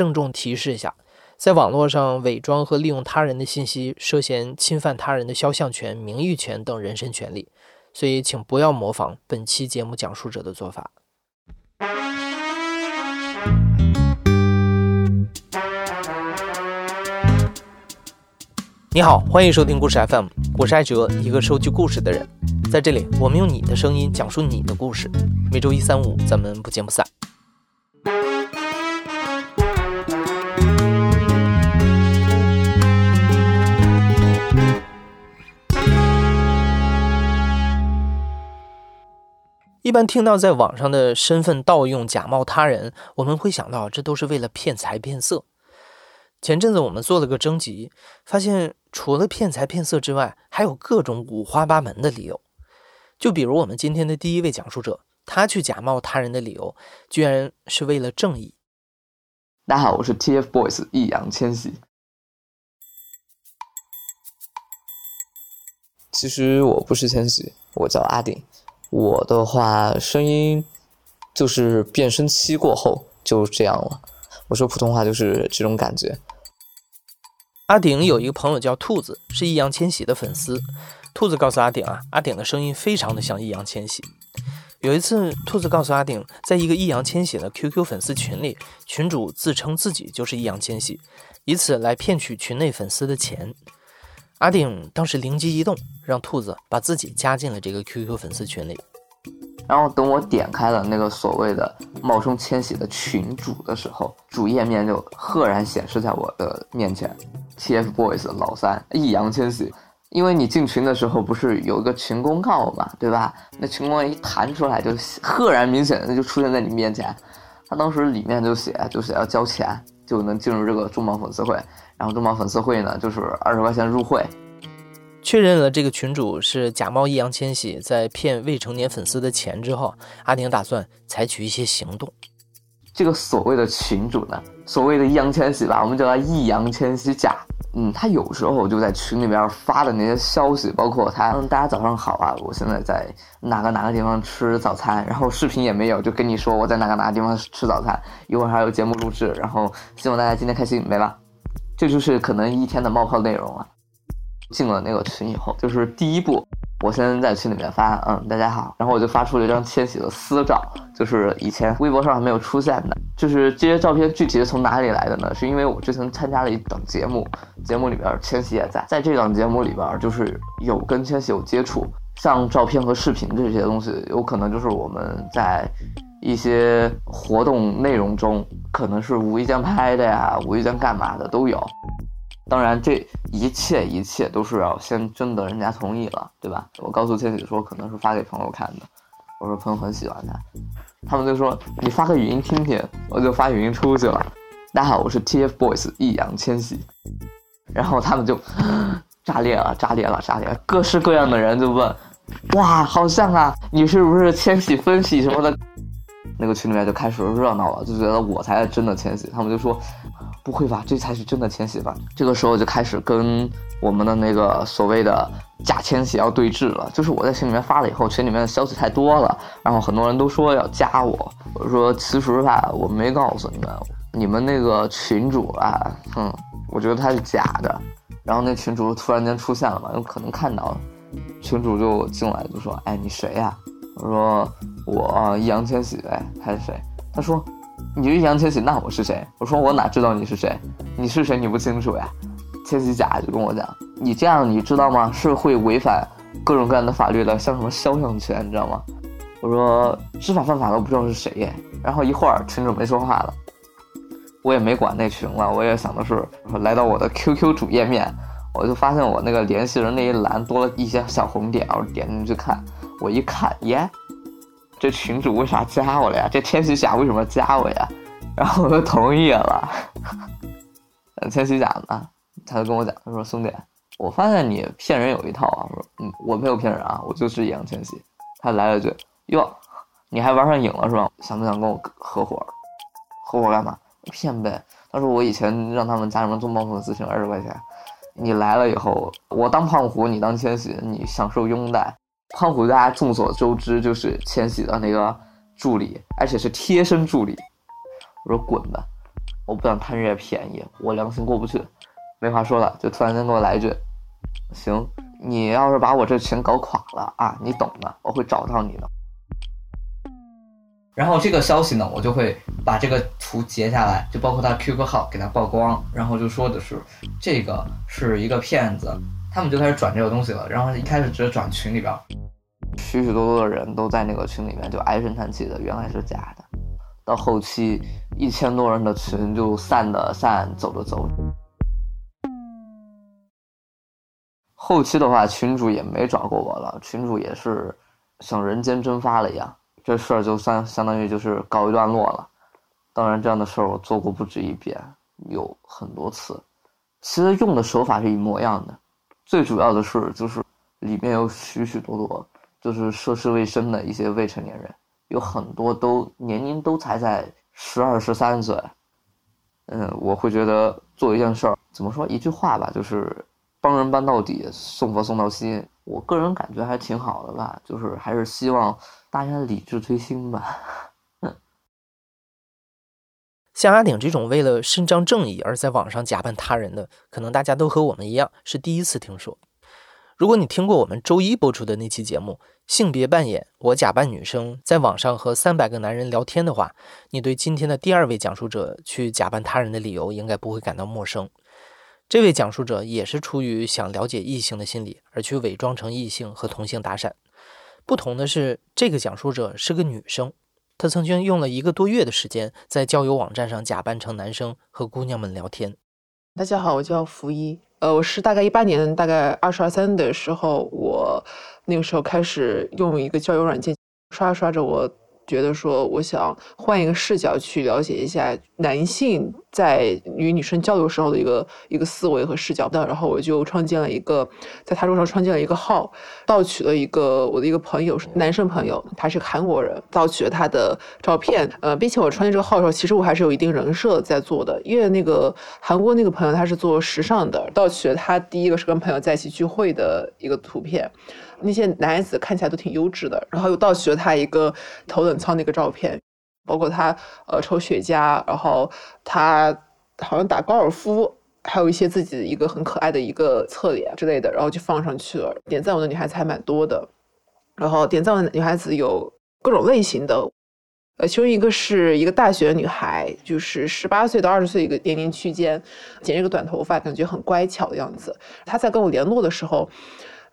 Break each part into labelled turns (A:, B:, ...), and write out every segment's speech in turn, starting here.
A: 郑重提示一下，在网络上伪装和利用他人的信息，涉嫌侵犯他人的肖像权、名誉权等人身权利，所以请不要模仿本期节目讲述者的做法。你好，欢迎收听故事 FM，我是艾哲，一个收集故事的人。在这里，我们用你的声音讲述你的故事。每周一、三、五，咱们不见不散。一般听到在网上的身份盗用、假冒他人，我们会想到这都是为了骗财骗色。前阵子我们做了个征集，发现除了骗财骗色之外，还有各种五花八门的理由。就比如我们今天的第一位讲述者，他去假冒他人的理由，居然是为了正义。
B: 大家好，我是 TFBOYS 易烊千玺。其实我不是千玺，我叫阿顶。我的话，声音就是变声期过后就这样了。我说普通话就是这种感觉。
A: 阿顶有一个朋友叫兔子，是易烊千玺的粉丝。兔子告诉阿顶啊，阿顶的声音非常的像易烊千玺。有一次，兔子告诉阿顶，在一个易烊千玺的 QQ 粉丝群里，群主自称自己就是易烊千玺，以此来骗取群内粉丝的钱。阿顶当时灵机一动，让兔子把自己加进了这个 QQ 粉丝群里。
B: 然后等我点开了那个所谓的冒充千玺的群主的时候，主页面就赫然显示在我的面前：TFBOYS 老三易烊千玺。因为你进群的时候不是有一个群公告嘛，对吧？那群公告一弹出来，就赫然明显的就出现在你面前。他当时里面就写，就写要交钱就能进入这个重磅粉丝会，然后重磅粉丝会呢就是二十块钱入会。
A: 确认了这个群主是假冒易烊千玺，在骗未成年粉丝的钱之后，阿宁打算采取一些行动。
B: 这个所谓的群主呢，所谓的易烊千玺吧，我们叫他易烊千玺假。嗯，他有时候就在群里边发的那些消息，包括他，嗯，大家早上好啊，我现在在哪个哪个地方吃早餐，然后视频也没有，就跟你说我在哪个哪个地方吃早餐，一会儿还有节目录制，然后希望大家今天开心，没了，这就是可能一天的冒泡内容了。进了那个群以后，就是第一步，我先在群里面发，嗯，大家好，然后我就发出了一张千玺的私照，就是以前微博上还没有出现的，就是这些照片具体是从哪里来的呢？是因为我之前参加了一档节目，节目里边千玺也在，在这档节目里边就是有跟千玺有接触，像照片和视频这些东西，有可能就是我们在一些活动内容中，可能是无意间拍的呀，无意间干嘛的都有。当然，这一切一切都是要先征得人家同意了，对吧？我告诉千玺说，可能是发给朋友看的。我说朋友很喜欢他，他们就说你发个语音听听，我就发语音出去了。大家好，我是 TFBOYS 易烊千玺。然后他们就 炸裂了，炸裂了，炸裂！了！各式各样的人就问，哇，好像啊，你是不是千玺分析什么的？那个群里面就开始热闹了，就觉得我才是真的千玺。他们就说。不会吧，这才是真的千玺吧？这个时候就开始跟我们的那个所谓的假千玺要对峙了。就是我在群里面发了以后，群里面的消息太多了，然后很多人都说要加我。我说其实吧，我没告诉你们，你们那个群主啊，哼，我觉得他是假的。然后那群主突然间出现了嘛，有可能看到了，群主就进来就说：“哎，你谁呀？”我说：“我易烊千玺。”呗，他是谁？他说。你是易烊千玺，那我是谁？我说我哪知道你是谁？你是谁？你不清楚呀？千玺甲就跟我讲，你这样你知道吗？是会违反各种各样的法律的，像什么肖像权，你知道吗？我说知法犯法都不知道是谁耶。然后一会儿群主没说话了，我也没管那群了，我也想的是来到我的 QQ 主页面，我就发现我那个联系人那一栏多了一些小红点，我点进去看，我一看，耶。这群主为啥加我了呀？这千玺甲为什么加我呀？然后我就同意了。千玺甲呢，他就跟我讲，他说：“兄弟，我发现你骗人有一套啊。”我说：“嗯，我没有骗人啊，我就是易烊千玺。”他来了句：“哟，你还玩上瘾了是吧？想不想跟我合伙？合伙干嘛？骗呗。”他说：“我以前让他们加什么重磅粉丝群二十块钱，你来了以后，我当胖虎，你当千玺，你享受拥戴。”胖虎大家众所周知就是千玺的那个助理，而且是贴身助理。我说滚吧！我不想贪这些便宜，我良心过不去，没话说了，就突然间给我来一句：“行，你要是把我这群搞垮了啊，你懂的，我会找到你的。”然后这个消息呢，我就会把这个图截下来，就包括他 QQ 号给他曝光，然后就说的是这个是一个骗子，他们就开始转这个东西了。然后一开始只是转群里边，许许多多的人都在那个群里面就唉声叹气的，原来是假的。到后期一千多人的群就散的散，走的走。后期的话，群主也没找过我了，群主也是像人间蒸发了一样。这事儿就算相当于就是告一段落了。当然，这样的事儿我做过不止一遍，有很多次。其实用的手法是一模一样的，最主要的是就是里面有许许多多就是涉世未深的一些未成年人，有很多都年龄都才在十二十三岁。嗯，我会觉得做一件事儿，怎么说一句话吧，就是帮人帮到底，送佛送到西。我个人感觉还挺好的吧，就是还是希望。大家理智推心吧。
A: 像阿鼎这种为了伸张正义而在网上假扮他人的，可能大家都和我们一样是第一次听说。如果你听过我们周一播出的那期节目《性别扮演》，我假扮女生在网上和三百个男人聊天的话，你对今天的第二位讲述者去假扮他人的理由应该不会感到陌生。这位讲述者也是出于想了解异性的心理而去伪装成异性和同性搭讪。不同的是，这个讲述者是个女生，他曾经用了一个多月的时间在交友网站上假扮成男生和姑娘们聊天。
C: 大家好，我叫福一，呃，我是大概一八年，大概二十二三的时候，我那个时候开始用一个交友软件，刷着刷着我。觉得说，我想换一个视角去了解一下男性在与女生交流时候的一个一个思维和视角。的，然后我就创建了一个，在他桌上创建了一个号，盗取了一个我的一个朋友，男生朋友，他是韩国人，盗取了他的照片，呃，并且我创建这个号的时候，其实我还是有一定人设在做的，因为那个韩国那个朋友他是做时尚的，盗取了他第一个是跟朋友在一起聚会的一个图片。那些男孩子看起来都挺优质的，然后又盗取了他一个头等舱的一个照片，包括他呃抽雪茄，然后他好像打高尔夫，还有一些自己一个很可爱的一个侧脸之类的，然后就放上去了。点赞我的女孩子还蛮多的，然后点赞我的女孩子有各种类型的，呃，其中一个是一个大学女孩，就是十八岁到二十岁一个年龄区间，剪一个短头发，感觉很乖巧的样子。她在跟我联络的时候。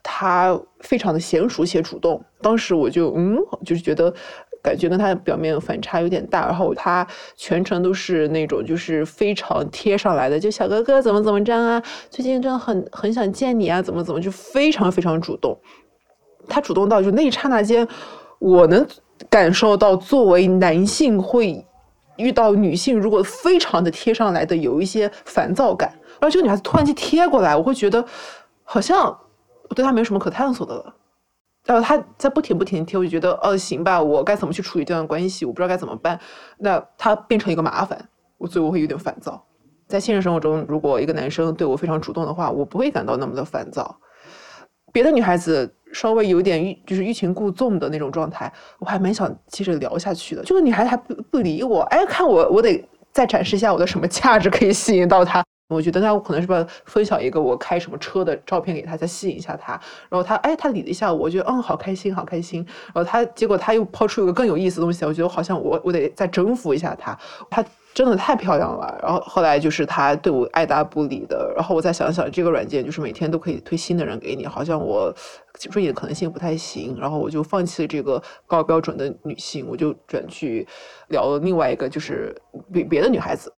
C: 她非常的娴熟且主动，当时我就嗯，就是觉得感觉跟他的表面反差有点大。然后他全程都是那种就是非常贴上来的，就小哥哥怎么怎么着啊，最近真的很很想见你啊，怎么怎么就非常非常主动。他主动到就那一刹那间，我能感受到作为男性会遇到女性如果非常的贴上来的有一些烦躁感。然后这个女孩子突然间贴过来，我会觉得好像。我对他没什么可探索的了，然后他在不停不停贴，我就觉得，哦，行吧，我该怎么去处理这段关系？我不知道该怎么办。那他变成一个麻烦，我所以我会有点烦躁。在现实生活中，如果一个男生对我非常主动的话，我不会感到那么的烦躁。别的女孩子稍微有点欲，就是欲擒故纵的那种状态，我还蛮想接着聊下去的。这个女孩子还不不理我，哎，看我，我得再展示一下我的什么价值可以吸引到她。我觉得那我可能是不分享一个我开什么车的照片给他，再吸引一下他。然后他哎，他理了一下，我觉得嗯，好开心，好开心。然后他结果他又抛出一个更有意思的东西，我觉得好像我我得再征服一下他。他真的太漂亮了。然后后来就是他对我爱答不理的。然后我再想想，这个软件就是每天都可以推新的人给你，好像我追你的可能性不太行。然后我就放弃了这个高标准的女性，我就转去聊了另外一个，就是别别的女孩子。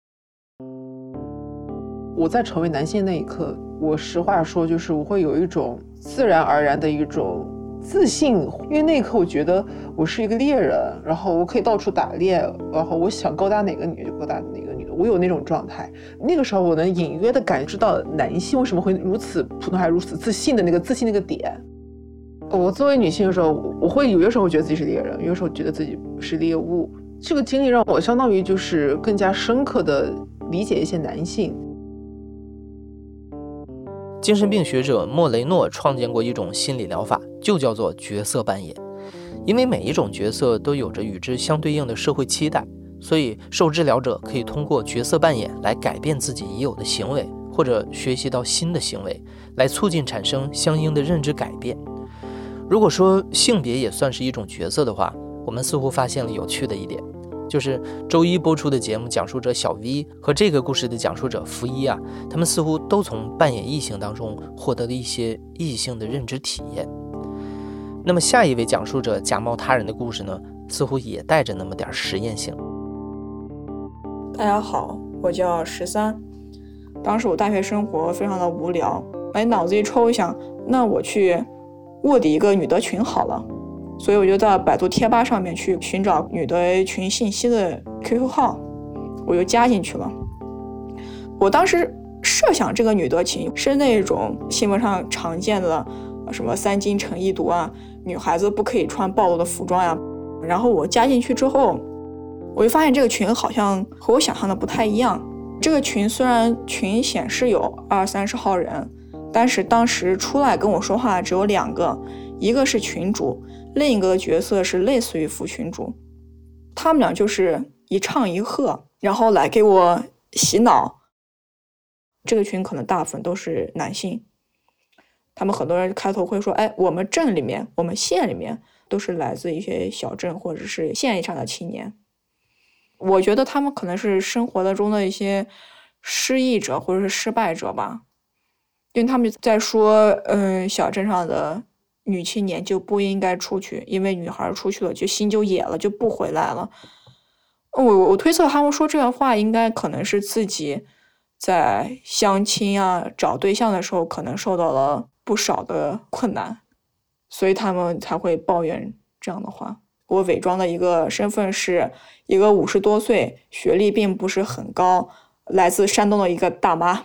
C: 我在成为男性那一刻，我实话说，就是我会有一种自然而然的一种自信，因为那一刻我觉得我是一个猎人，然后我可以到处打猎，然后我想勾搭哪个女的就勾搭哪个女的，我有那种状态。那个时候我能隐约的感知到男性为什么会如此普通还如此自信的那个自信那个点。我作为女性的时候，我会有的时候觉得自己是猎人，有的时候觉得自己是猎物。这个经历让我相当于就是更加深刻的理解一些男性。
A: 精神病学者莫雷诺创建过一种心理疗法，就叫做角色扮演。因为每一种角色都有着与之相对应的社会期待，所以受治疗者可以通过角色扮演来改变自己已有的行为，或者学习到新的行为，来促进产生相应的认知改变。如果说性别也算是一种角色的话，我们似乎发现了有趣的一点，就是周一播出的节目讲述者小 V 和这个故事的讲述者福一啊，他们似乎都从扮演异性当中获得了一些异性的认知体验。那么下一位讲述者假冒他人的故事呢，似乎也带着那么点实验性。
D: 大家好，我叫十三。当时我大学生活非常的无聊，哎，脑子一抽想，那我去卧底一个女德群好了。所以我就在百度贴吧上面去寻找女德群信息的 QQ 号，我就加进去了。我当时设想这个女德群是那种新闻上常见的什么三金成一毒啊，女孩子不可以穿暴露的服装呀。然后我加进去之后，我就发现这个群好像和我想象的不太一样。这个群虽然群显示有二三十号人，但是当时出来跟我说话只有两个，一个是群主。另一个角色是类似于副群主，他们俩就是一唱一和，然后来给我洗脑。这个群可能大部分都是男性，他们很多人开头会说：“哎，我们镇里面，我们县里面都是来自一些小镇或者是县以上的青年。”我觉得他们可能是生活的中的一些失意者或者是失败者吧，因为他们在说：“嗯，小镇上的。”女青年就不应该出去，因为女孩出去了就心就野了，就不回来了。我我推测他们说这个话，应该可能是自己在相亲啊、找对象的时候，可能受到了不少的困难，所以他们才会抱怨这样的话。我伪装的一个身份是一个五十多岁、学历并不是很高、来自山东的一个大妈，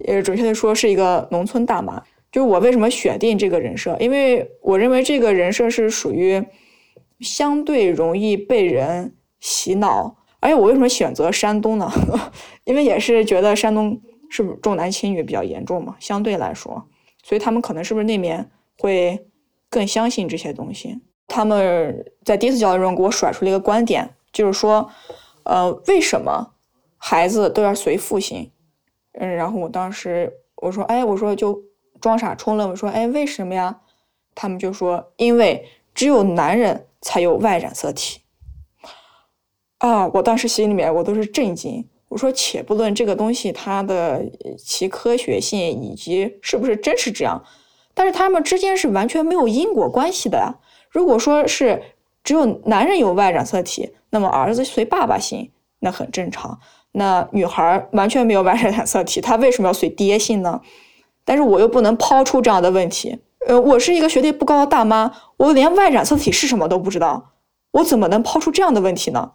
D: 也准确的说是一个农村大妈。就我为什么选定这个人设？因为我认为这个人设是属于相对容易被人洗脑。而且我为什么选择山东呢？因为也是觉得山东是不是重男轻女比较严重嘛？相对来说，所以他们可能是不是那面会更相信这些东西？他们在第一次交流中给我甩出了一个观点，就是说，呃，为什么孩子都要随父姓？嗯，然后我当时我说，哎，我说就。装傻充愣，我说：“哎，为什么呀？”他们就说：“因为只有男人才有 Y 染色体。”啊！我当时心里面我都是震惊。我说：“且不论这个东西它的其科学性以及是不是真是这样，但是他们之间是完全没有因果关系的呀。如果说是只有男人有 Y 染色体，那么儿子随爸爸姓，那很正常。那女孩完全没有 Y 染色体，她为什么要随爹姓呢？”但是我又不能抛出这样的问题，呃，我是一个学历不高的大妈，我连 Y 染色体是什么都不知道，我怎么能抛出这样的问题呢？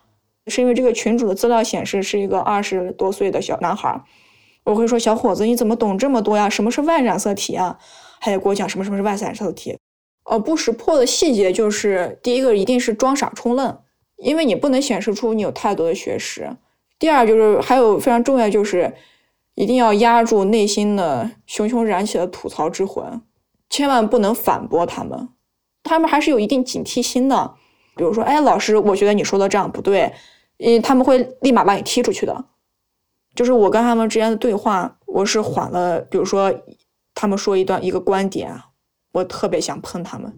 D: 是因为这个群主的资料显示是一个二十多岁的小男孩，我会说小伙子你怎么懂这么多呀？什么是 Y 染色体啊？还得给我讲什么什么是 Y 染色体？呃，不识破的细节就是第一个一定是装傻充愣，因为你不能显示出你有太多的学识。第二就是还有非常重要就是。一定要压住内心的熊熊燃起的吐槽之魂，千万不能反驳他们，他们还是有一定警惕心的。比如说，哎，老师，我觉得你说的这样不对，嗯，他们会立马把你踢出去的。就是我跟他们之间的对话，我是缓了。比如说，他们说一段一个观点，我特别想喷他们，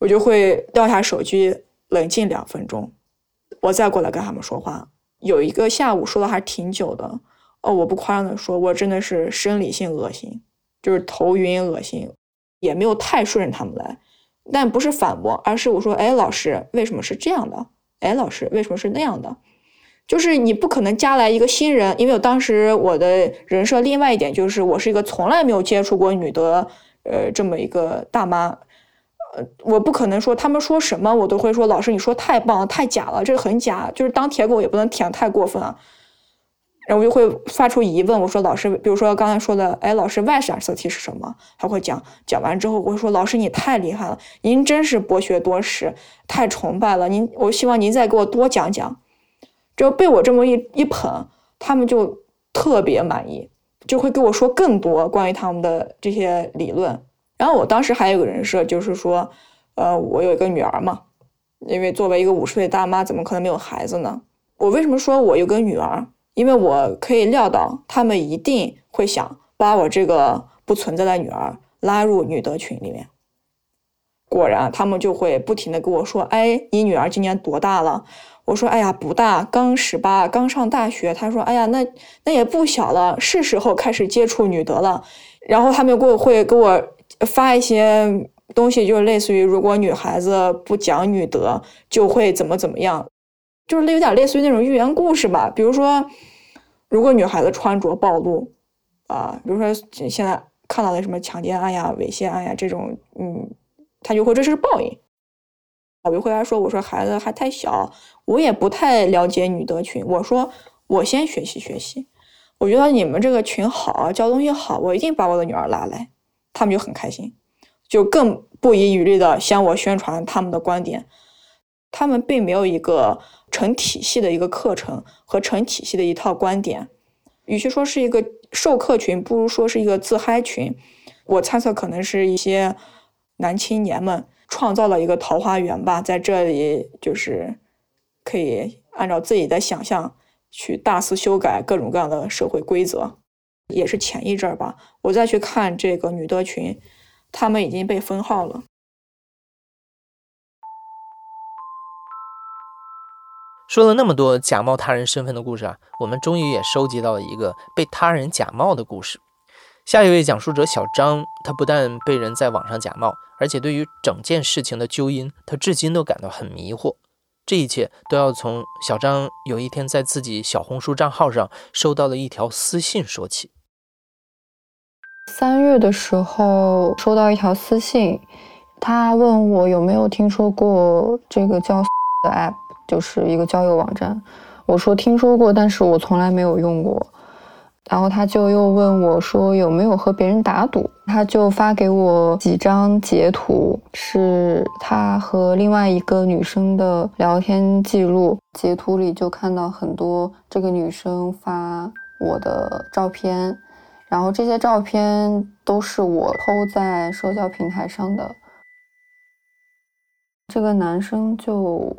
D: 我就会掉下手机，冷静两分钟，我再过来跟他们说话。有一个下午说的还挺久的。哦，我不夸张的说，我真的是生理性恶心，就是头晕恶心，也没有太顺着他们来，但不是反驳，而是我说，哎，老师，为什么是这样的？哎，老师，为什么是那样的？就是你不可能加来一个新人，因为我当时我的人设，另外一点就是我是一个从来没有接触过女的，呃，这么一个大妈，呃，我不可能说他们说什么我都会说，老师你说太棒了，太假了，这个很假，就是当舔狗也不能舔太过分啊。然后我就会发出疑问，我说老师，比如说刚才说的，哎，老师，Y 染色体是什么？他会讲，讲完之后我说，老师你太厉害了，您真是博学多识，太崇拜了，您，我希望您再给我多讲讲。就被我这么一一捧，他们就特别满意，就会给我说更多关于他们的这些理论。然后我当时还有个人设，就是说，呃，我有一个女儿嘛，因为作为一个五十岁大妈，怎么可能没有孩子呢？我为什么说我有个女儿？因为我可以料到他们一定会想把我这个不存在的女儿拉入女德群里面。果然，他们就会不停的跟我说：“哎，你女儿今年多大了？”我说：“哎呀，不大，刚十八，刚上大学。”他说：“哎呀，那那也不小了，是时候开始接触女德了。”然后他们给我会给我发一些东西，就是类似于如果女孩子不讲女德，就会怎么怎么样，就是有点类似于那种寓言故事吧。比如说，如果女孩子穿着暴露，啊，比如说现在看到的什么强奸案呀、猥亵案呀这种，嗯。他就会这是报应。我就回来说：“我说孩子还太小，我也不太了解女德群。我说我先学习学习，我觉得你们这个群好，教东西好，我一定把我的女儿拉来。”他们就很开心，就更不遗余力的向我宣传他们的观点。他们并没有一个成体系的一个课程和成体系的一套观点，与其说是一个授课群，不如说是一个自嗨群。我猜测可能是一些。男青年们创造了一个桃花源吧，在这里就是可以按照自己的想象去大肆修改各种各样的社会规则。也是前一阵儿吧，我再去看这个女德群，他们已经被封号了。
A: 说了那么多假冒他人身份的故事啊，我们终于也收集到了一个被他人假冒的故事。下一位讲述者小张，他不但被人在网上假冒，而且对于整件事情的纠因，他至今都感到很迷惑。这一切都要从小张有一天在自己小红书账号上收到了一条私信说起。
E: 三月的时候收到一条私信，他问我有没有听说过这个叫 的 app，就是一个交友网站。我说听说过，但是我从来没有用过。然后他就又问我说有没有和别人打赌，他就发给我几张截图，是他和另外一个女生的聊天记录。截图里就看到很多这个女生发我的照片，然后这些照片都是我偷在社交平台上的。这个男生就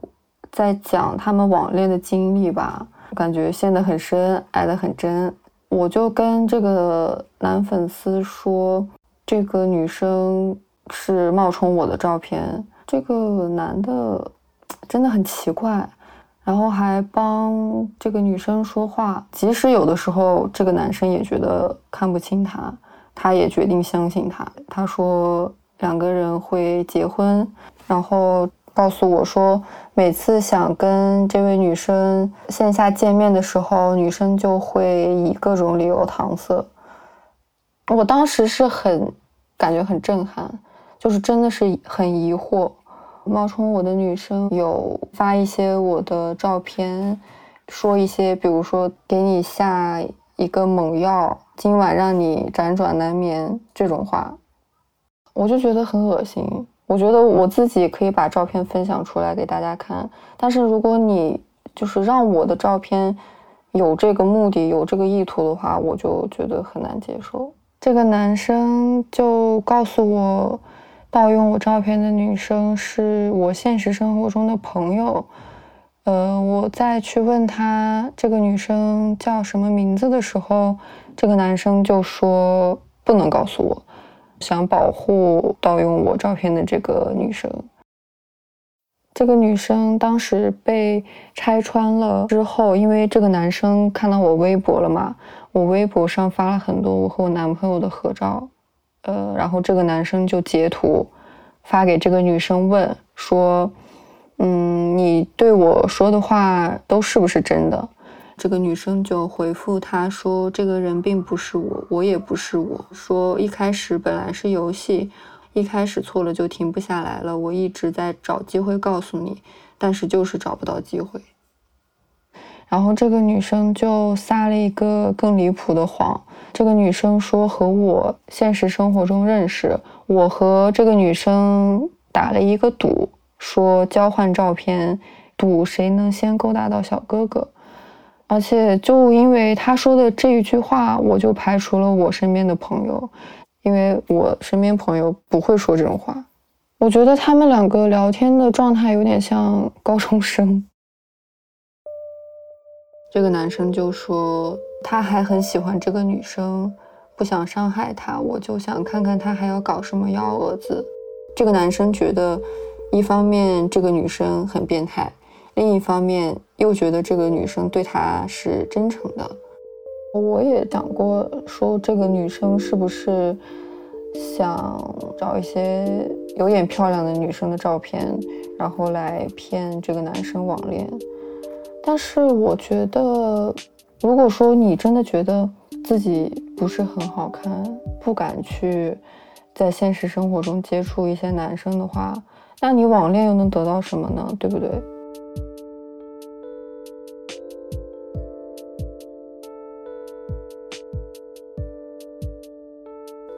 E: 在讲他们网恋的经历吧，感觉陷得很深，爱得很真。我就跟这个男粉丝说，这个女生是冒充我的照片。这个男的真的很奇怪，然后还帮这个女生说话。即使有的时候这个男生也觉得看不清她，他也决定相信她。他说两个人会结婚，然后。告诉我说，每次想跟这位女生线下见面的时候，女生就会以各种理由搪塞。我当时是很感觉很震撼，就是真的是很疑惑。冒充我的女生有发一些我的照片，说一些比如说给你下一个猛药，今晚让你辗转难眠这种话，我就觉得很恶心。我觉得我自己可以把照片分享出来给大家看，但是如果你就是让我的照片有这个目的、有这个意图的话，我就觉得很难接受。这个男生就告诉我，盗用我照片的女生是我现实生活中的朋友。呃，我再去问他这个女生叫什么名字的时候，这个男生就说不能告诉我。想保护盗用我照片的这个女生，这个女生当时被拆穿了之后，因为这个男生看到我微博了嘛，我微博上发了很多我和我男朋友的合照，呃，然后这个男生就截图发给这个女生问说，嗯，你对我说的话都是不是真的？这个女生就回复他说：“这个人并不是我，我也不是我。说一开始本来是游戏，一开始错了就停不下来了。我一直在找机会告诉你，但是就是找不到机会。”然后这个女生就撒了一个更离谱的谎。这个女生说和我现实生活中认识，我和这个女生打了一个赌，说交换照片，赌谁能先勾搭到小哥哥。而且就因为他说的这一句话，我就排除了我身边的朋友，因为我身边朋友不会说这种话。我觉得他们两个聊天的状态有点像高中生。这个男生就说他还很喜欢这个女生，不想伤害她，我就想看看他还要搞什么幺蛾子。这个男生觉得，一方面这个女生很变态，另一方面又觉得这个女生对他是真诚的。我也讲过，说这个女生是不是想找一些有点漂亮的女生的照片，然后来骗这个男生网恋。但是我觉得，如果说你真的觉得自己不是很好看，不敢去在现实生活中接触一些男生的话，那你网恋又能得到什么呢？对不对？